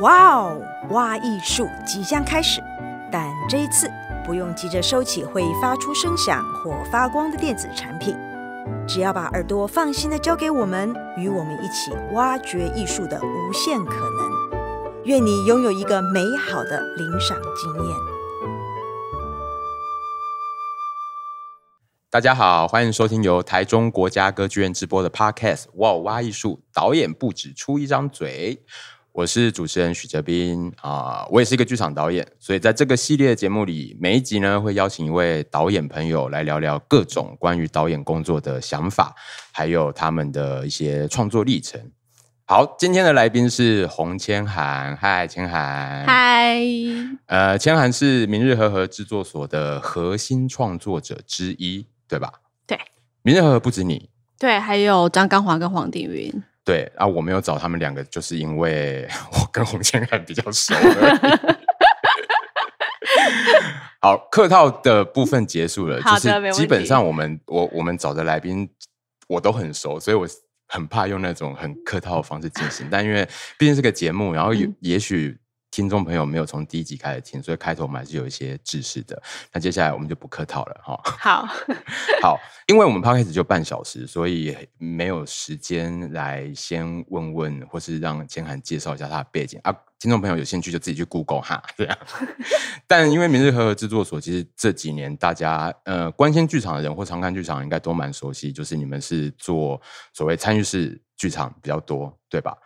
哇哦，挖艺术即将开始，但这一次不用急着收起会发出声响或发光的电子产品，只要把耳朵放心的交给我们，与我们一起挖掘艺术的无限可能。愿你拥有一个美好的领赏经验。大家好，欢迎收听由台中国家歌剧院直播的 Podcast《哇哦，挖艺术》，导演不止出一张嘴。我是主持人许哲斌啊，我也是一个剧场导演，所以在这个系列的节目里，每一集呢会邀请一位导演朋友来聊聊各种关于导演工作的想法，还有他们的一些创作历程。好，今天的来宾是洪千涵，嗨，千涵，嗨，呃，千涵是明日和合制作所的核心创作者之一，对吧？对，明日和合不止你，对，还有张刚华跟黄定云。对啊，我没有找他们两个，就是因为 我跟洪千汉比较熟。好，客套的部分结束了，就是基本上我们我我们找的来宾我都很熟，所以我很怕用那种很客套的方式进行。但因为毕竟是个节目，然后也也许。听众朋友没有从第一集开始听，所以开头我们还是有一些知识的。那接下来我们就不客套了哈。好，好，因为我们 podcast 就半小时，所以没有时间来先问问，或是让千涵介绍一下他的背景啊。听众朋友有兴趣就自己去 Google 哈，这样。但因为明日和合制作所，其实这几年大家呃关心剧场的人或常看剧场应该都蛮熟悉，就是你们是做所谓参与式剧场比较多，对吧？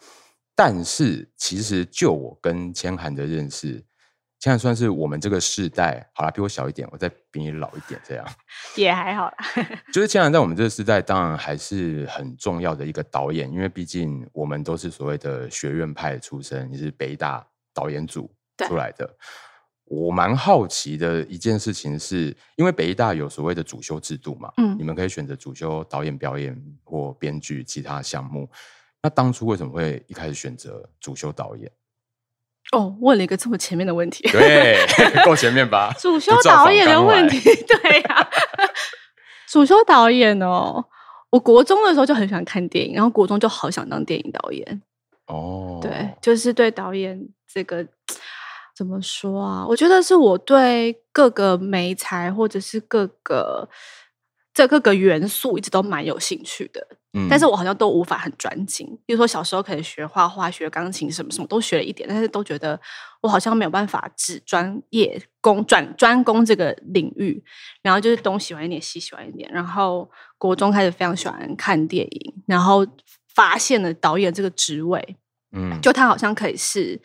但是，其实就我跟千寒的认识，千涵算是我们这个世代，好啦，比我小一点，我再比你老一点，这样 也还好啦。就是千寒在我们这个世代，当然还是很重要的一个导演，因为毕竟我们都是所谓的学院派出身，你是北大导演组出来的。我蛮好奇的一件事情是，因为北大有所谓的主修制度嘛，嗯，你们可以选择主修导演、表演或编剧其他项目。那当初为什么会一开始选择主修导演？哦，问了一个这么前面的问题，对，够前面吧？主修导演的问题，对呀、啊，主修导演哦。我国中的时候就很喜欢看电影，然后国中就好想当电影导演。哦，对，就是对导演这个怎么说啊？我觉得是我对各个媒材或者是各个这各个元素一直都蛮有兴趣的。但是我好像都无法很专精，比如说小时候可能学画画、学钢琴，什么什么都学了一点，但是都觉得我好像没有办法只专业攻转专攻这个领域，然后就是东喜欢一点，西喜欢一点。然后国中开始非常喜欢看电影，然后发现了导演这个职位，嗯，就他好像可以是，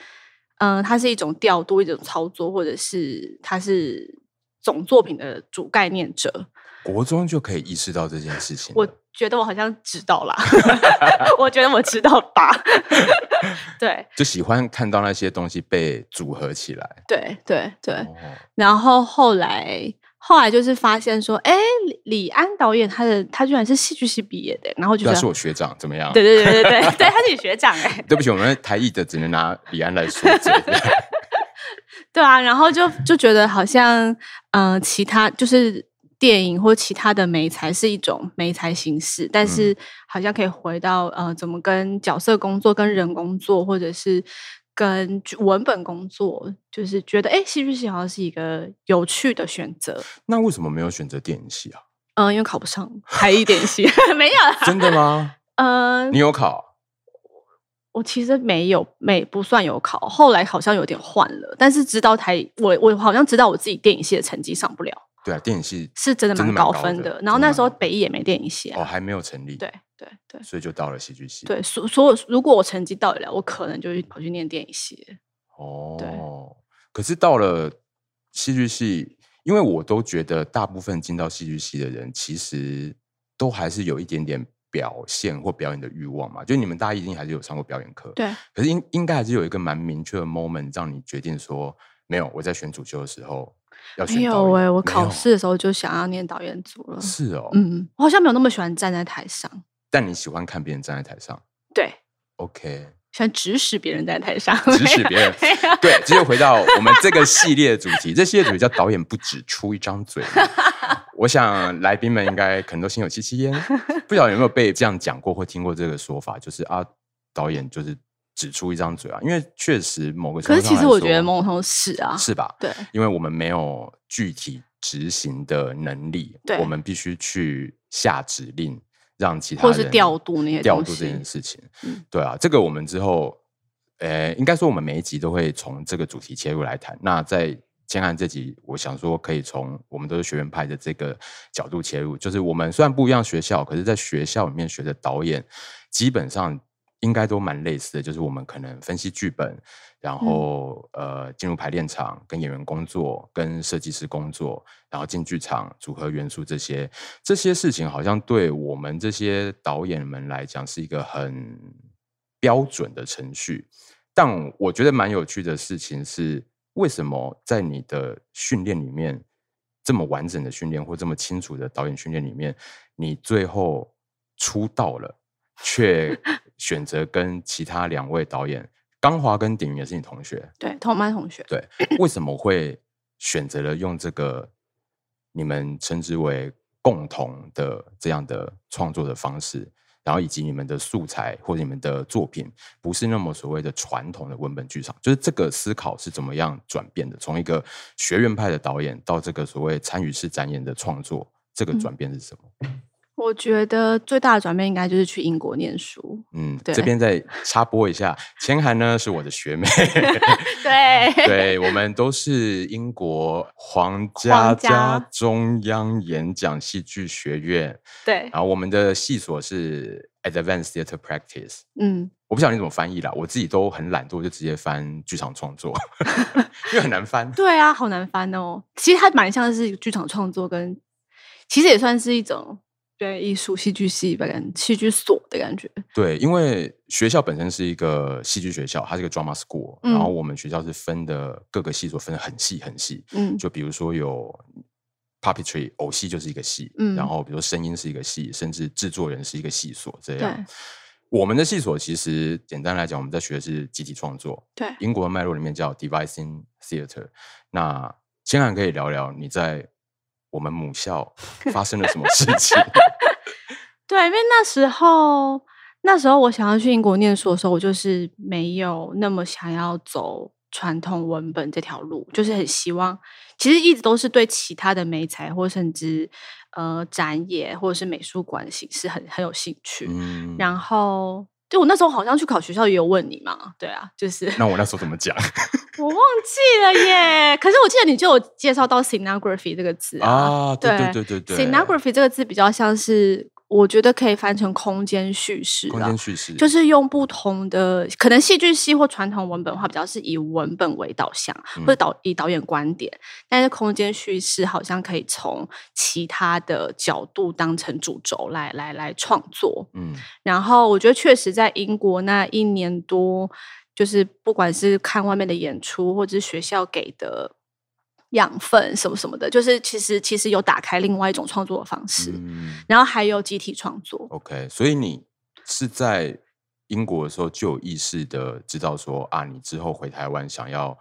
嗯、呃，他是一种调度、一种操作，或者是他是总作品的主概念者。国中就可以意识到这件事情，我觉得我好像知道啦，我觉得我知道吧，对，就喜欢看到那些东西被组合起来，对对对，哦、然后后来后来就是发现说，哎，李安导演他的他居然是戏剧系毕业的，然后就他是我学长，怎么样？对对对对对，对他是你学长哎，对不起，我们台艺的只能拿李安来说嘴，对啊，然后就就觉得好像嗯、呃，其他就是。电影或其他的媒材是一种媒材形式，但是好像可以回到呃，怎么跟角色工作、跟人工作，或者是跟文本工作，就是觉得哎，戏剧系好像是一个有趣的选择。那为什么没有选择电影系啊？嗯、呃，因为考不上台艺电影系，没有啦。真的吗？嗯、呃，你有考？我其实没有，没不算有考，后来好像有点换了，但是知道台我我好像知道我自己电影系的成绩上不了。对啊，电影系是真的蛮高分的，然后那时候北艺也没电影系，啊，哦，还没有成立。对对对，所以就到了戏剧系。对，所所以如果我成绩到得了，我可能就去跑去念电影系。哦，对。可是到了戏剧系，因为我都觉得大部分进到戏剧系的人，其实都还是有一点点表现或表演的欲望嘛。就你们大家一定还是有上过表演课，对。可是应应该还是有一个蛮明确的 moment，让你决定说，没有，我在选主修的时候。没有哎、欸，我考试的时候就想要念导演组了。是哦，嗯，我好像没有那么喜欢站在台上。但你喜欢看别人站在台上？对，OK，喜欢指使别人在台上，指使别人。对，直接回到我们这个系列的主题，这系列主题叫“导演不只出一张嘴”。我想来宾们应该可能都心有戚戚焉，不晓得有没有被这样讲过或听过这个说法，就是啊，导演就是。只出一张嘴啊，因为确实某个程度，可是其实我觉得某种是啊，是吧？对，因为我们没有具体执行的能力，对，我们必须去下指令，让其他人或是调度那些调度这件事情。嗯，对啊，这个我们之后，呃，应该说我们每一集都会从这个主题切入来谈。那在千函这集，我想说可以从我们都是学院派的这个角度切入，就是我们虽然不一样学校，可是在学校里面学的导演，基本上应该都蛮类似的，就是我们可能分析剧本，然后、嗯、呃进入排练场跟演员工作，跟设计师工作，然后进剧场组合元素这些这些事情，好像对我们这些导演们来讲是一个很标准的程序。但我觉得蛮有趣的事情是。为什么在你的训练里面，这么完整的训练或这么清楚的导演训练里面，你最后出道了，却选择跟其他两位导演，刚华跟鼎云也是你同学，对，同班同学，对，为什么会选择了用这个你们称之为共同的这样的创作的方式？然后以及你们的素材或者你们的作品，不是那么所谓的传统的文本剧场，就是这个思考是怎么样转变的？从一个学院派的导演到这个所谓参与式展演的创作，这个转变是什么？嗯我觉得最大的转变应该就是去英国念书。嗯，对，这边再插播一下，千涵呢是我的学妹。对，对，我们都是英国皇家加中央演讲戏剧学院。对，然后我们的系所是 Advanced Theatre Practice。嗯，我不晓得你怎么翻译啦，我自己都很懒惰，就直接翻剧场创作，因为很难翻。对啊，好难翻哦。其实它蛮像是剧场创作，跟其实也算是一种。对，艺术戏剧系吧，感戏剧所的感觉。对，因为学校本身是一个戏剧学校，它是一个 drama school，嗯，然后我们学校是分的各个系所分的很细很细。嗯，就比如说有 puppetry 偶戏就是一个系，嗯，然后比如说声音是一个系，甚至制作人是一个系所。这样，我们的系所其实简单来讲，我们在学的是集体创作。对，英国的脉络里面叫 devising theatre。那千函可以聊聊你在我们母校发生了什么事情？对，因为那时候，那时候我想要去英国念书的时候，我就是没有那么想要走传统文本这条路，就是很希望，其实一直都是对其他的美材，或甚至呃展演或者是美术馆形式很很有兴趣。嗯，然后。就我那时候好像去考学校也有问你嘛，对啊，就是。那我那时候怎么讲？我忘记了耶。可是我记得你就有介绍到 scenography 这个字啊，啊，对对对对对，scenography 这个字比较像是。我觉得可以翻成空间叙事，空间叙事就是用不同的，可能戏剧系或传统文本的话，比较是以文本为导向，嗯、或者导以导演观点。但是空间叙事好像可以从其他的角度当成主轴来来来创作。嗯，然后我觉得确实在英国那一年多，就是不管是看外面的演出，或者是学校给的。养分什么什么的，就是其实其实有打开另外一种创作的方式，嗯、然后还有集体创作。OK，所以你是在英国的时候就有意识的知道说啊，你之后回台湾想要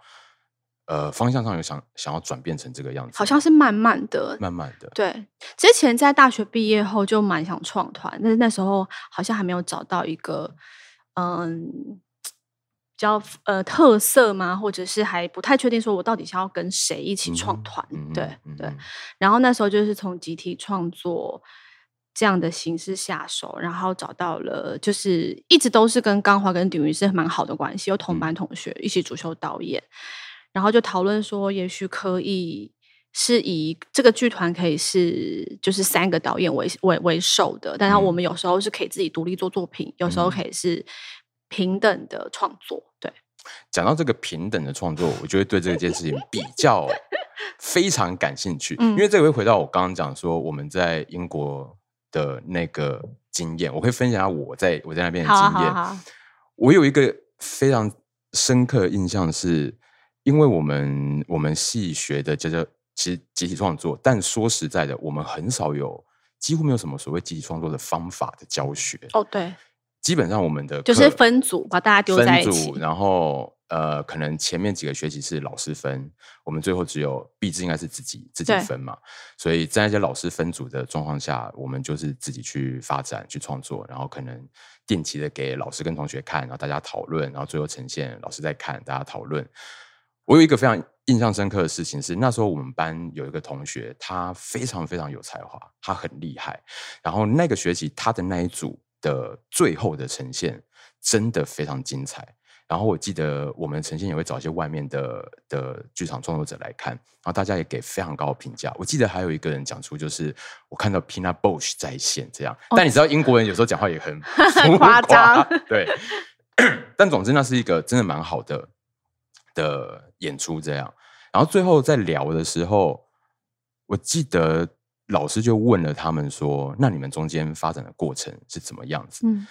呃方向上有想想要转变成这个样子，好像是慢慢的，慢慢的。对，之前在大学毕业后就蛮想创团，但是那时候好像还没有找到一个嗯。比较呃特色吗？或者是还不太确定，说我到底想要跟谁一起创团？嗯、对、嗯、对。然后那时候就是从集体创作这样的形式下手，然后找到了，就是一直都是跟刚华跟鼎云是蛮好的关系，有同班同学一起主修导演，嗯、然后就讨论说，也许可以是以这个剧团可以是就是三个导演为为为首的，但是我们有时候是可以自己独立做作品，嗯、有时候可以是。平等的创作，对。讲到这个平等的创作，我就会对这件事情比较 非常感兴趣，嗯、因为这个会回到我刚刚讲说我们在英国的那个经验，我会分享下我在我在那边的经验。好好好，我有一个非常深刻的印象是，是因为我们我们系学的叫做其实集体创作，但说实在的，我们很少有，几乎没有什么所谓集体创作的方法的教学。哦，对。基本上我们的就是分组把大家丢在一起，分组，然后呃，可能前面几个学期是老师分，我们最后只有毕制应该是自己自己分嘛，所以在一些老师分组的状况下，我们就是自己去发展去创作，然后可能定期的给老师跟同学看，然后大家讨论，然后最后呈现，老师在看，大家讨论。我有一个非常印象深刻的事情是，那时候我们班有一个同学，他非常非常有才华，他很厉害，然后那个学期他的那一组的最后的呈现真的非常精彩。然后我记得我们呈现也会找一些外面的的剧场创作者来看，然后大家也给非常高的评价。我记得还有一个人讲出，就是我看到 Pina Bausch 在线这样。但你知道英国人有时候讲话也很 很夸张，对。但总之那是一个真的蛮好的的演出这样。然后最后在聊的时候，我记得老师就问了他们说：“那你们中间发展的过程是怎么样子？”嗯。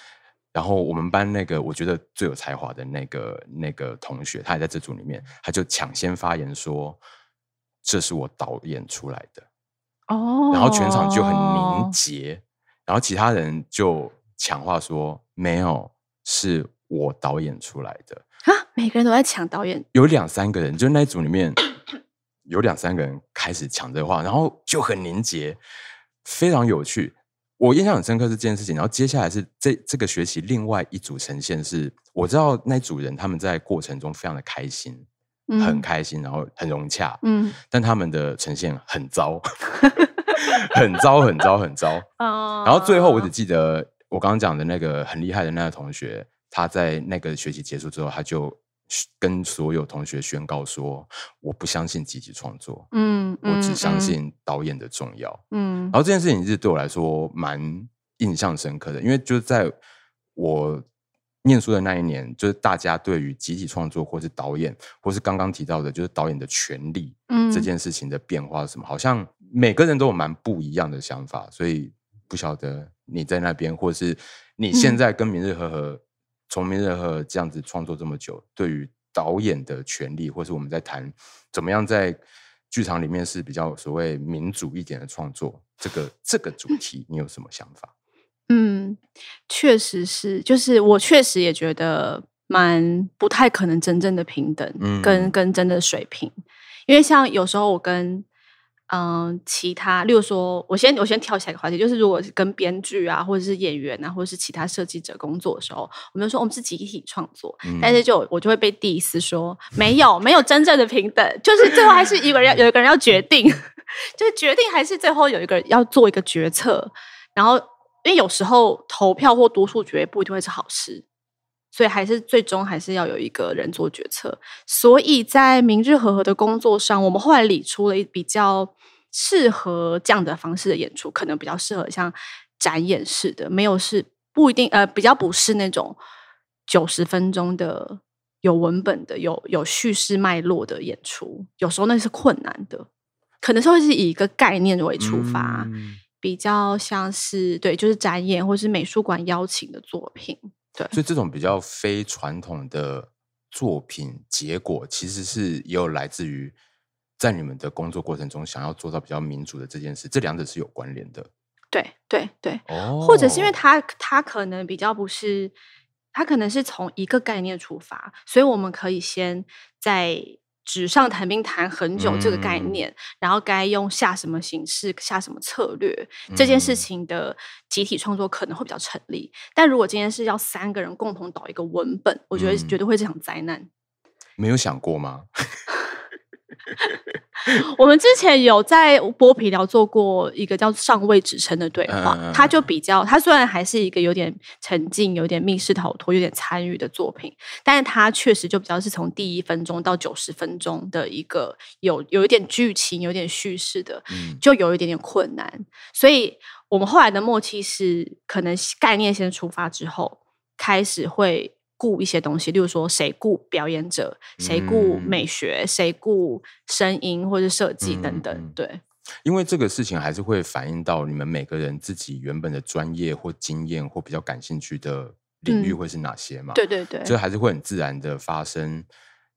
然后我们班那个我觉得最有才华的那个那个同学，他也在这组里面，他就抢先发言说：“这是我导演出来的。”哦，然后全场就很凝结，然后其他人就抢话说：“没有，是我导演出来的。”啊，每个人都在抢导演，有两三个人，就那一组里面有两三个人开始抢这话，然后就很凝结，非常有趣。我印象很深刻是这件事情，然后接下来是这这个学期另外一组呈现是，我知道那组人他们在过程中非常的开心，嗯、很开心，然后很融洽，嗯，但他们的呈现很糟，很糟，很糟，很糟，哦、然后最后我只记得我刚刚讲的那个很厉害的那个同学，他在那个学期结束之后，他就。跟所有同学宣告说，我不相信集体创作，嗯，嗯，我只相信导演的重要，嗯。然后这件事情是对我来说蛮印象深刻的，因为就是在我念书的那一年，就是大家对于集体创作，或是导演，或是刚刚提到的，就是导演的权利，嗯，这件事情的变化是什么？好像每个人都有蛮不一样的想法，所以不晓得你在那边，或是你现在跟明日赫赫。从明日赫赫这样子创作这么久，对于导演的权利，或是我们在谈怎么样在剧场里面是比较所谓民主一点的创作，这个这个主题，你有什么想法？嗯，确实是，就是我确实也觉得蛮不太可能真正的平等，跟、嗯、跟真的水平，因为像有时候我跟。嗯，其他，例如说，我先我先跳下一个话题，就是如果是跟编剧啊，或者是演员啊，或者是其他设计者工作的时候，我们就说我们是集体创作，嗯、但是就我就会被 diss 说没有没有真正的平等，就是最后还是一个人要有一个人要决定，就是决定还是最后有一个人要做一个决策，然后因为有时候投票或多数决不一定会是好事。所以还是最终还是要有一个人做决策。所以在明日和和的工作上，我们后来理出了一比较适合这样的方式的演出，可能比较适合像展演式的，没有是不一定呃，比较不是那种九十分钟的有文本的、有有叙事脉络的演出。有时候那是困难的，可能是会是以一个概念为出发，嗯、比较像是对，就是展演或是美术馆邀请的作品。对所以这种比较非传统的作品结果，其实是也有来自于在你们的工作过程中想要做到比较民主的这件事，这两者是有关联的。对对对，哦，或者是因为他他可能比较不是，他可能是从一个概念出发，所以我们可以先在。纸上谈兵谈很久这个概念，嗯、然后该用下什么形式、下什么策略，嗯、这件事情的集体创作可能会比较成立。但如果今天是要三个人共同导一个文本，我觉得绝对会这场灾难。嗯、没有想过吗？我们之前有在剥皮聊做过一个叫“上位指称”的对话，嗯、他就比较，他虽然还是一个有点沉浸、有点密室逃脱、有点参与的作品，但是他确实就比较是从第一分钟到九十分钟的一个有有一点剧情、有点叙事的，就有一点点困难。所以我们后来的默契是，可能概念先出发之后，开始会。顾一些东西，例如说谁顾表演者，谁顾美学，谁顾声音或者设计等等。嗯、对，因为这个事情还是会反映到你们每个人自己原本的专业或经验或比较感兴趣的领域会是哪些嘛？嗯、对对对，这还是会很自然的发生。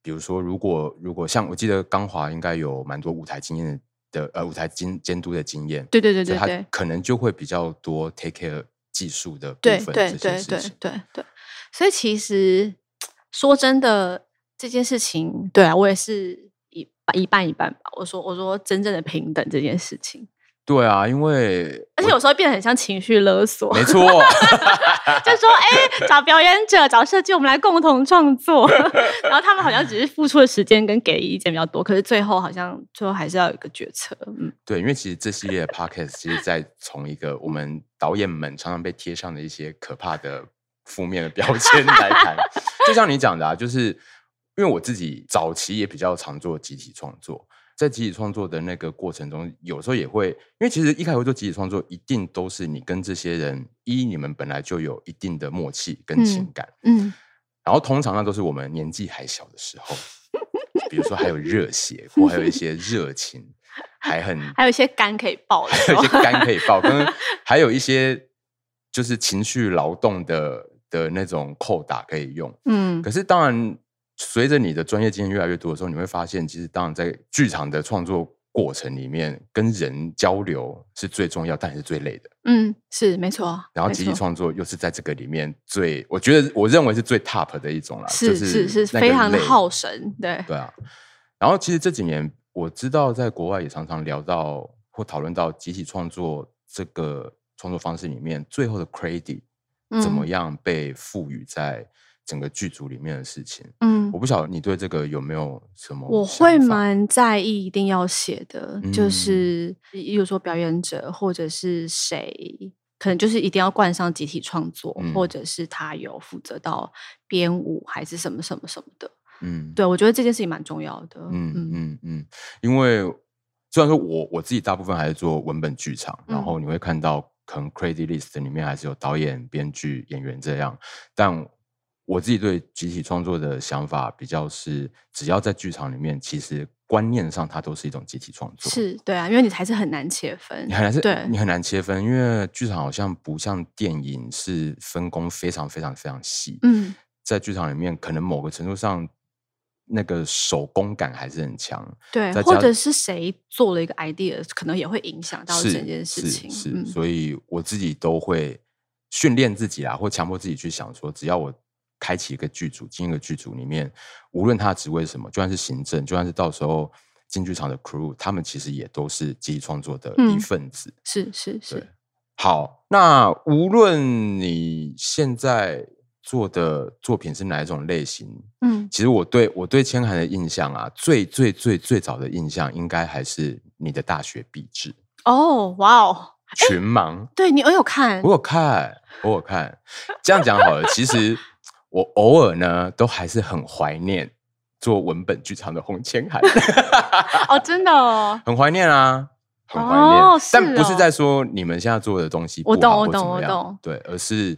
比如说，如果如果像我记得刚华应该有蛮多舞台经验的，呃，舞台监监督的经验。对对对对，他可能就会比较多 take care 技术的部分。对对对对对对。所以其实说真的，这件事情，对啊，我也是一一半一半吧。我说我说真正的平等这件事情。对啊，因为而且有时候变得很像情绪勒索，没错，就说哎，找表演者、找设计，我们来共同创作，然后他们好像只是付出的时间跟给意见比较多，可是最后好像最后还是要有一个决策。嗯，对，因为其实这系列的 podcast 其实在从一个我们导演们常常被贴上的一些可怕的负面的标签来谈，就像你讲的啊，就是因为我自己早期也比较常做集体创作。在集体创作的那个过程中，有时候也会，因为其实一开始做集体创作，一定都是你跟这些人，一你们本来就有一定的默契跟情感，嗯，嗯，然后通常那都是我们年纪还小的时候，比如说还有热血，或还有一些热情，还很 还有一些肝可以爆，还有一些肝可以爆，跟还有一些就是情绪劳动的的那种扣打可以用，嗯，可是当然。随着你的专业经验越来越多的时候，你会发现，其实当然在剧场的创作过程里面，跟人交流是最重要，但也是最累的。嗯，是没错。然后集体创作又是在这个里面最，我觉得我认为是最 top 的一种啦，是是是非常的耗神，对对啊。然后其实这几年我知道，在国外也常常聊到或讨论到集体创作这个创作方式里面，最后的 credit 怎么样被赋予在。整个剧组里面的事情，嗯，我不晓得你对这个有没有什么？我会蛮在意，一定要写的，嗯、就是，比如说表演者或者是谁，可能就是一定要冠上集体创作，嗯、或者是他有负责到编舞还是什么什么什么的，嗯，对，我觉得这件事情蛮重要的，嗯嗯。嗯嗯，因为虽然说我我自己大部分还是做文本剧场，嗯、然后你会看到可能 credit list 里面还是有导演、编剧、演员这样，但。我自己对集体创作的想法比较是，只要在剧场里面，其实观念上它都是一种集体创作。是对啊，因为你还是很难切分，你很难是，对，你很难切分，因为剧场好像不像电影是分工非常非常非常细。嗯，在剧场里面，可能某个程度上，那个手工感还是很强。对，或者是谁做了一个 idea，可能也会影响到整件事情。是，是，嗯，所以我自己都会训练自己啊，或强迫自己去想说，只要我。开启一个剧组，进一个剧组里面，无论他的职位是什么，就算是行政，就算是到时候进剧场的 crew，他们其实也都是集体创作的一份子。嗯、是是是。好，那无论你现在做的作品是哪一种类型，嗯，其实我对我对千寒的印象啊，最最最最早的印象，应该还是你的大学毕制。哦，哇哦，群盲，对你我有看，我有看，我有看。这样讲好了，其实。我偶尔呢，都还是很怀念做文本剧场的洪千寒。哦，真的哦，很怀念啊，很怀念。哦哦、但不是在说你们现在做的东西不好或怎么样，我懂，我懂，我懂。对，而是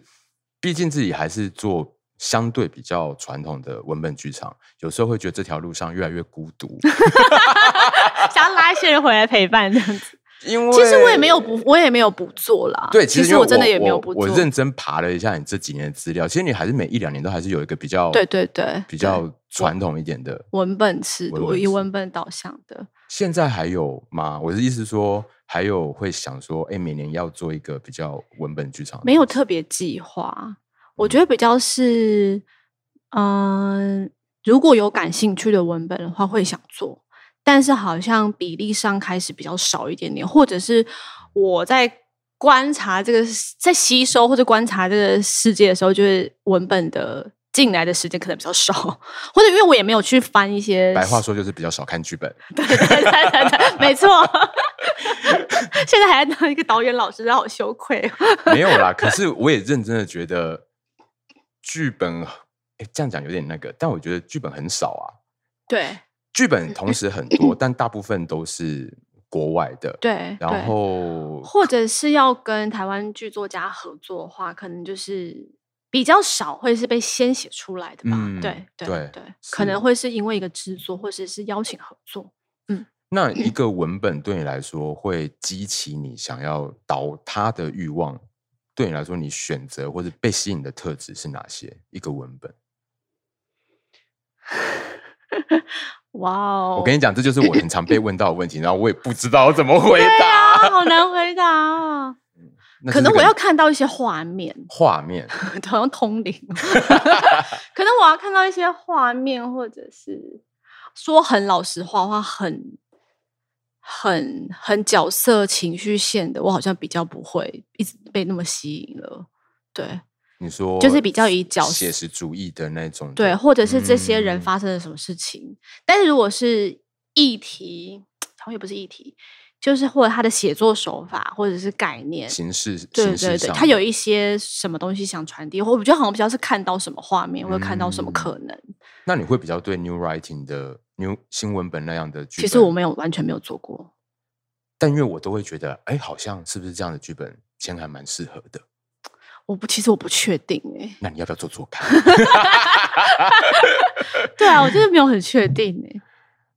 毕竟自己还是做相对比较传统的文本剧场，有时候会觉得这条路上越来越孤独，想要拉一些人回来陪伴这样子。因为其实我也没有不，我也没有不做啦。对，其实，我真的也没有不做。我认真爬了一下你这几年的资料，其实你还是每一两年都还是有一个比较对对对比较传统一点的文本式，我以文本导向的。现在还有吗？我的意思说，还有会想说，哎，每年要做一个比较文本剧场，没有特别计划。我觉得比较是，嗯、呃，如果有感兴趣的文本的话，会想做。但是好像比例上开始比较少一点点，或者是我在观察这个，在吸收或者观察这个世界的时候，就是文本的进来的时间可能比较少，或者因为我也没有去翻一些。白话说就是比较少看剧本。对对对对对，没错。现在还在当一个导演老师，好羞愧。没有啦，可是我也认真的觉得剧本，哎，这样讲有点那个，但我觉得剧本很少啊。对。剧本同时很多，但大部分都是国外的。对，然后或者是要跟台湾剧作家合作的话，可能就是比较少，会是被先写出来的吧？对对，对可能会是因为一个制作，或者是邀请合作。嗯，那一个文本对你来说会激起你想要导它的欲望？对你来说，你选择或者被吸引的特质是哪些？一个文本。哇哦我跟你讲，这就是我很常被问到的问题，然后我也不知道怎么 回答，啊、好难回答啊！可能我要看到一些画面，画面，好像通灵。可能我要看到一些画面，或者是说很老实话话，很很很角色情绪线的，我好像比较不会一直被那么吸引了。对，你说就是比较以角色写实主义的那种，对，或者是这些人发生了什么事情。嗯、但是如果是议题，好像也不是议题。就是或者他的写作手法，或者是概念形式，对对对，他有一些什么东西想传递，或我觉得好像比较是看到什么画面，或者看到什么可能。那你会比较对 new writing 的 new 新闻本那样的剧本？其实我没有完全没有做过，但因为我都会觉得，哎，好像是不是这样的剧本，千还蛮适合的。我不，其实我不确定哎。那你要不要做做看？对啊，我真的没有很确定哎。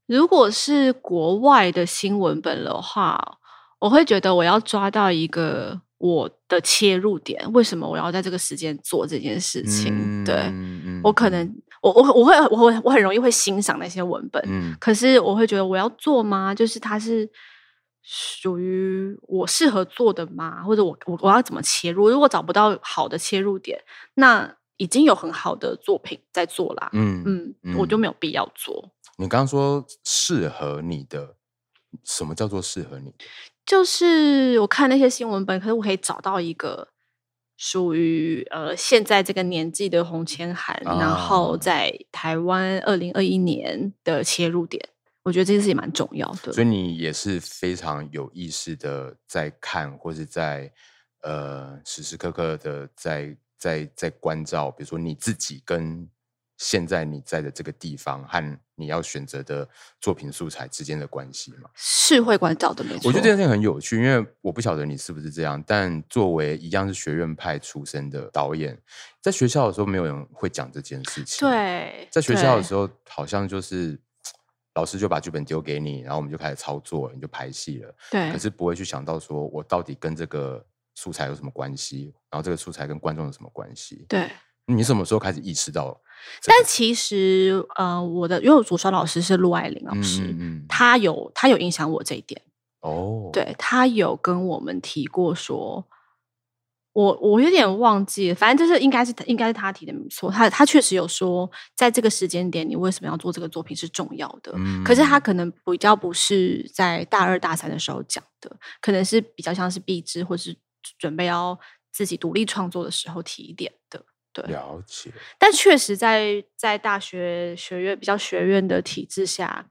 如果是国外的新闻本的话，我会觉得我要抓到一个我的切入点。为什么我要在这个时间做这件事情？嗯、对、嗯、我可能我我我会我会我很容易会欣赏那些文本，嗯、可是我会觉得我要做吗？就是它是属于我适合做的吗？或者我我我要怎么切入？如果找不到好的切入点，那已经有很好的作品在做啦。嗯嗯，嗯，我就没有必要做。你刚刚说适合你的，什么叫做适合你？就是我看那些新闻本，可是我可以找到一个属于呃现在这个年纪的洪千涵，啊、然后在台湾二零二一年的切入点，我觉得这件事情蛮重要的。所以你也是非常有意识的在看，或是在呃时时刻刻的在在在关照，比如说你自己跟。现在你在的这个地方和你要选择的作品素材之间的关系吗？是会关照的，没错。我觉得这件事情很有趣，因为我不晓得你是不是这样，但作为一样是学院派出身的导演，在学校的时候没有人会讲这件事情。对，在学校的时候，好像就是老师就把剧本丢给你，然后我们就开始操作，你就拍戏了。对，可是不会去想到说我到底跟这个素材有什么关系，然后这个素材跟观众有什么关系？对。你什么时候开始意识到？但其实，呃，我的因为我主修老师是陆爱玲老师，嗯嗯、他有他有影响我这一点。哦，对，他有跟我们提过说，我我有点忘记了，反正就是应该是应该是他提的没错。他他确实有说，在这个时间点，你为什么要做这个作品是重要的。嗯、可是他可能比较不是在大二大三的时候讲的，可能是比较像是毕制或是准备要自己独立创作的时候提一点的。对，了解，但确实在在大学学院比较学院的体制下，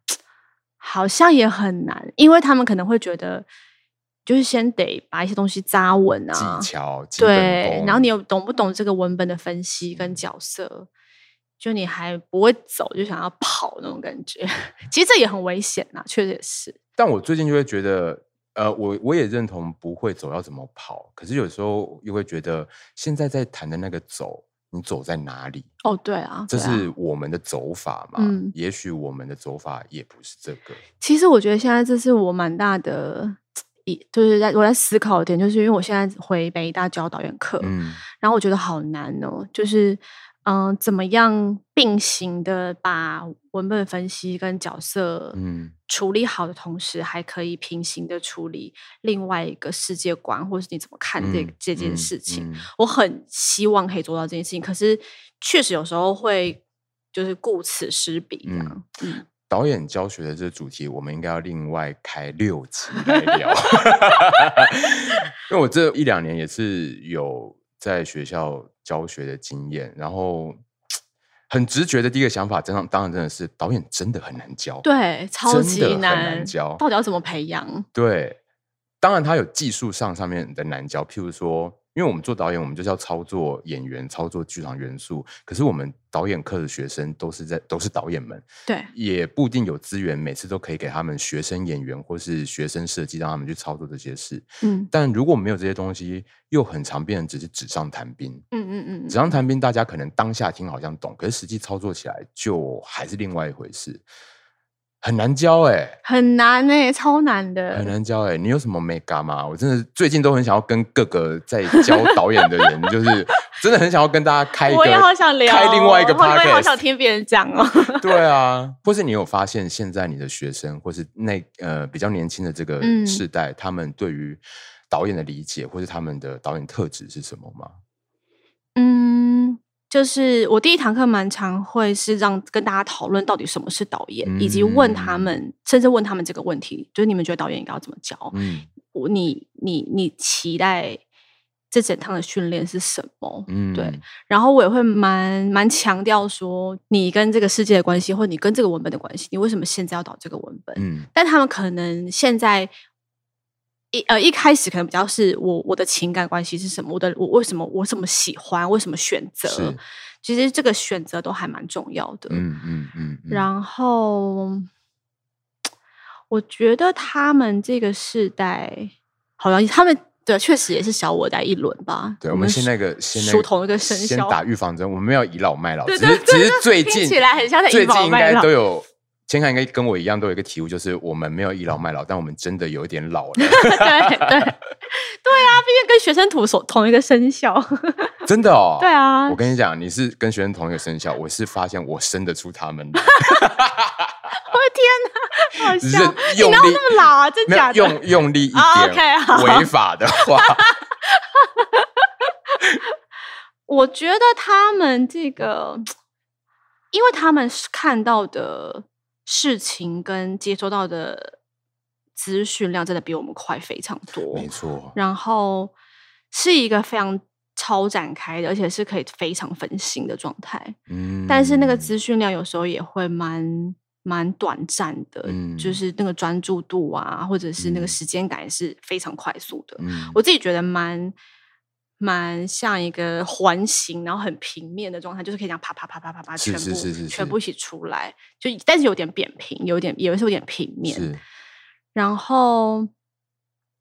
好像也很难，因为他们可能会觉得，就是先得把一些东西扎稳啊，技巧，对，然后你又懂不懂这个文本的分析跟角色，嗯、就你还不会走，就想要跑那种感觉，其实这也很危险呐，确实也是。但我最近就会觉得。呃，我我也认同不会走要怎么跑，可是有时候又会觉得现在在谈的那个走，你走在哪里？哦，对啊，这是我们的走法嘛？嗯，也许我们的走法也不是这个。其实我觉得现在这是我蛮大的，一就是在我在思考的点，就是因为我现在回北大教导演课，嗯，然后我觉得好难哦，就是。嗯，怎么样并行的把文本分析跟角色嗯处理好的同时，还可以平行的处理另外一个世界观，或是你怎么看这这件事情？嗯嗯嗯、我很希望可以做到这件事情，可是确实有时候会就是顾此失彼这样。嗯，嗯导演教学的这个主题，我们应该要另外开六集来聊，因为我这一两年也是有在学校。教学的经验，然后很直觉的第一个想法，真的当然真的是导演真的很难教，对，超级难，难教，到底要怎么培养？对，当然他有技术上上面的难教，譬如说。因为我们做导演，我们就是要操作演员、操作剧场元素。可是我们导演课的学生都是在都是导演们，对，也不一定有资源，每次都可以给他们学生演员或是学生设计，让他们去操作这些事。嗯，但如果没有这些东西，又很常变成只是纸上谈兵。嗯嗯嗯，纸上谈兵，大家可能当下听好像懂，可是实际操作起来就还是另外一回事。很难教哎、欸，很难哎、欸，超难的，很难教哎、欸。你有什么眉角吗？我真的最近都很想要跟各个在教导演的人，就是真的很想要跟大家开一个，我也好想聊，开另外一个 podcast，我也好想听别人讲哦。对啊，或是你有发现现在你的学生，或是那呃比较年轻的这个世代，嗯、他们对于导演的理解，或是他们的导演特质是什么吗？嗯。就是我第一堂课蛮常会是让跟大家讨论到底什么是导演，嗯、以及问他们，甚至问他们这个问题，就是你们觉得导演应该要怎么教？嗯，我你你你期待这整趟的训练是什么？嗯，对。然后我也会蛮蛮强调说，你跟这个世界的关系，或你跟这个文本的关系，你为什么现在要导这个文本？嗯，但他们可能现在。一呃，一开始可能比较是我我的情感关系是什么？我的我为什么我怎么喜欢？为什么选择？其实这个选择都还蛮重要的。嗯嗯嗯。然后我觉得他们这个世代好像他们对，确实也是小我代一轮吧。对，我们现在个属同一个生肖，先打预防针。我们没有倚老卖老，对对对，只是最近听起来很像在最近应该都有。千凯应该跟我一样，都有一个体悟，就是我们没有倚老卖老，但我们真的有一点老了。对对对，对啊，毕竟跟学生土所同一个生肖，真的哦。对啊，我跟你讲，你是跟学生同一个生肖，我是发现我生得出他们的。我的天哪，好像你哪有那么老啊？真假的？用用力一点，违法的话。我觉得他们这个。因为他们是看到的事情跟接收到的资讯量真的比我们快非常多，没错。然后是一个非常超展开的，而且是可以非常分心的状态。嗯，但是那个资讯量有时候也会蛮蛮短暂的，嗯，就是那个专注度啊，或者是那个时间感是非常快速的。嗯，我自己觉得蛮。蛮像一个环形，然后很平面的状态，就是可以这样啪啪啪啪啪啪，全部全部一起出来，就但是有点扁平，有点也是有点平面。然后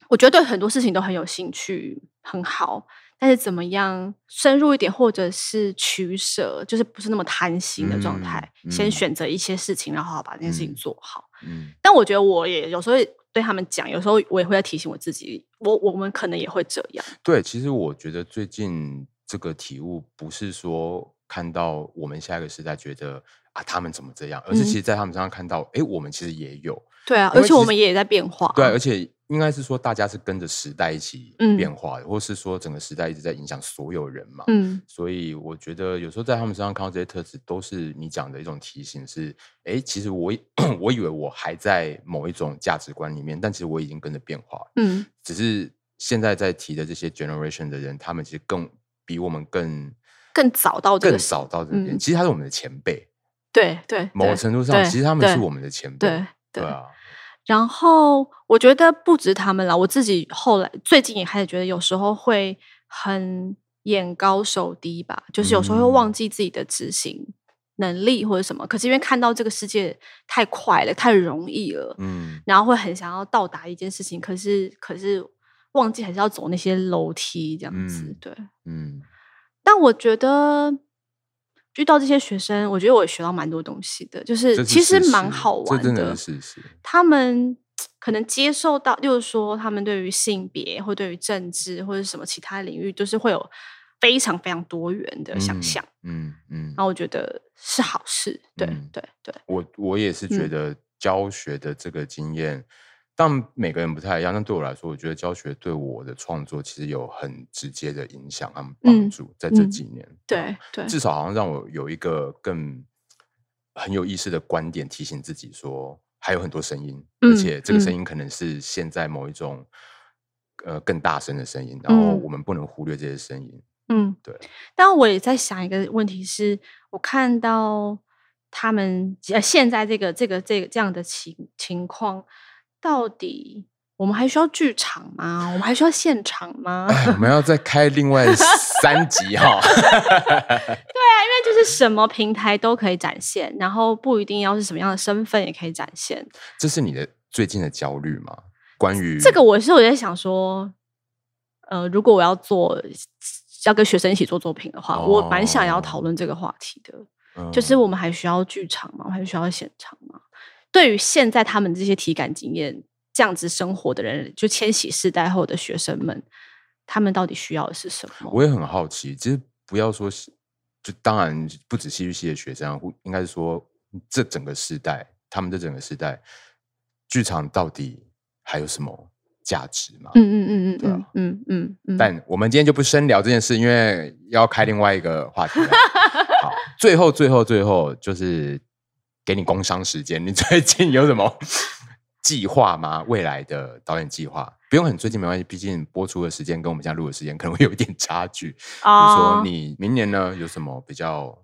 我觉得对很多事情都很有兴趣，很好。但是怎么样深入一点，或者是取舍，就是不是那么贪心的状态，嗯嗯、先选择一些事情，然后把这件事情做好。嗯，但我觉得我也有时候。对他们讲，有时候我也会在提醒我自己，我我们可能也会这样。对，其实我觉得最近这个体悟，不是说看到我们下一个时代觉得啊他们怎么这样，而是其实在他们身上看到，哎、嗯，我们其实也有。对啊，而且我们也在变化。对，而且。应该是说，大家是跟着时代一起变化的，嗯、或是说整个时代一直在影响所有人嘛。嗯，所以我觉得有时候在他们身上看到这些特质，都是你讲的一种提醒是：是哎，其实我 我以为我还在某一种价值观里面，但其实我已经跟着变化。嗯，只是现在在提的这些 generation 的人，他们其实更比我们更更早到这个更早到这边。嗯、其实他是我们的前辈。对对，某程度上，其实他们是我们的前辈。对啊。然后我觉得不止他们了，我自己后来最近也开始觉得，有时候会很眼高手低吧，就是有时候会忘记自己的执行能力或者什么。可是因为看到这个世界太快了，太容易了，嗯，然后会很想要到达一件事情，可是可是忘记还是要走那些楼梯这样子，嗯、对，嗯。但我觉得。遇到这些学生，我觉得我也学到蛮多东西的，就是其实蛮好玩的。的是是他们 可能接受到，就是说他们对于性别或对于政治或者什么其他领域，就是会有非常非常多元的想象。嗯嗯，嗯然后我觉得是好事。对、嗯、对对，我我也是觉得教学的这个经验。嗯但每个人不太一样，但对我来说，我觉得教学对我的创作其实有很直接的影响和帮助。在这几年，对对，至少好像让我有一个更很有意思的观点，提醒自己说还有很多声音，嗯、而且这个声音可能是现在某一种、嗯、呃更大声的声音，然后我们不能忽略这些声音。嗯，对。但我也在想一个问题是，我看到他们呃现在这个这个这个这样的情情况。到底我们还需要剧场吗？我们还需要现场吗？我们要再开另外三集哈。对啊，因为就是什么平台都可以展现，然后不一定要是什么样的身份也可以展现。这是你的最近的焦虑吗？关于这个，我是我在想说，呃，如果我要做要跟学生一起做作品的话，哦、我蛮想要讨论这个话题的。嗯、就是我们还需要剧场吗？我们还需要现场吗？对于现在他们这些体感经验这样子生活的人，就千禧世代后的学生们，他们到底需要的是什么？我也很好奇。其实不要说，就当然不止戏剧系的学生，应该是说这整个时代，他们这整个时代，剧场到底还有什么价值嘛。嗯嗯嗯嗯对啊嗯嗯嗯嗯。但我们今天就不深聊这件事，因为要开另外一个话题了。好，最后最后最后就是给你工商时间，你 最近有什么计划吗？未来的导演计划不用很最近没关系，毕竟播出的时间跟我们现在录的时间可能会有一点差距。比如说你明年呢有什么比较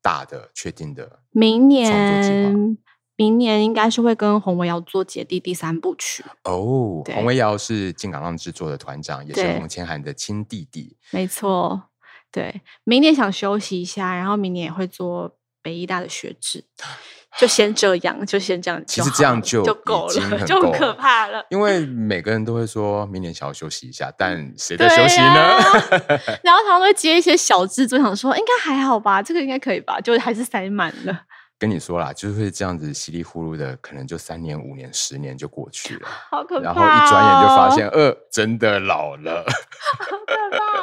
大的确定的？明年。明年应该是会跟洪维尧做姐弟第三部曲哦。洪维尧是进港浪制作的团长，也是洪千涵的亲弟弟。没错，对，明年想休息一下，然后明年也会做北医大的学制，就先这样，就先这样。其实这样就就够了，就很可怕了。因为每个人都会说明年想要休息一下，但谁在休息呢？啊、然后他们会接一些小制作，想说应该还好吧，这个应该可以吧，就还是塞满了。跟你说啦，就是会这样子稀里糊涂的，可能就三年、五年、十年就过去了，好可怕、哦！然后一转眼就发现，呃，真的老了，好可怕。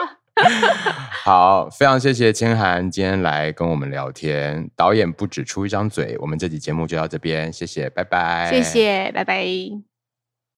好，非常谢谢千涵今天来跟我们聊天。导演不止出一张嘴，我们这集节目就到这边，谢谢，拜拜，谢谢，拜拜。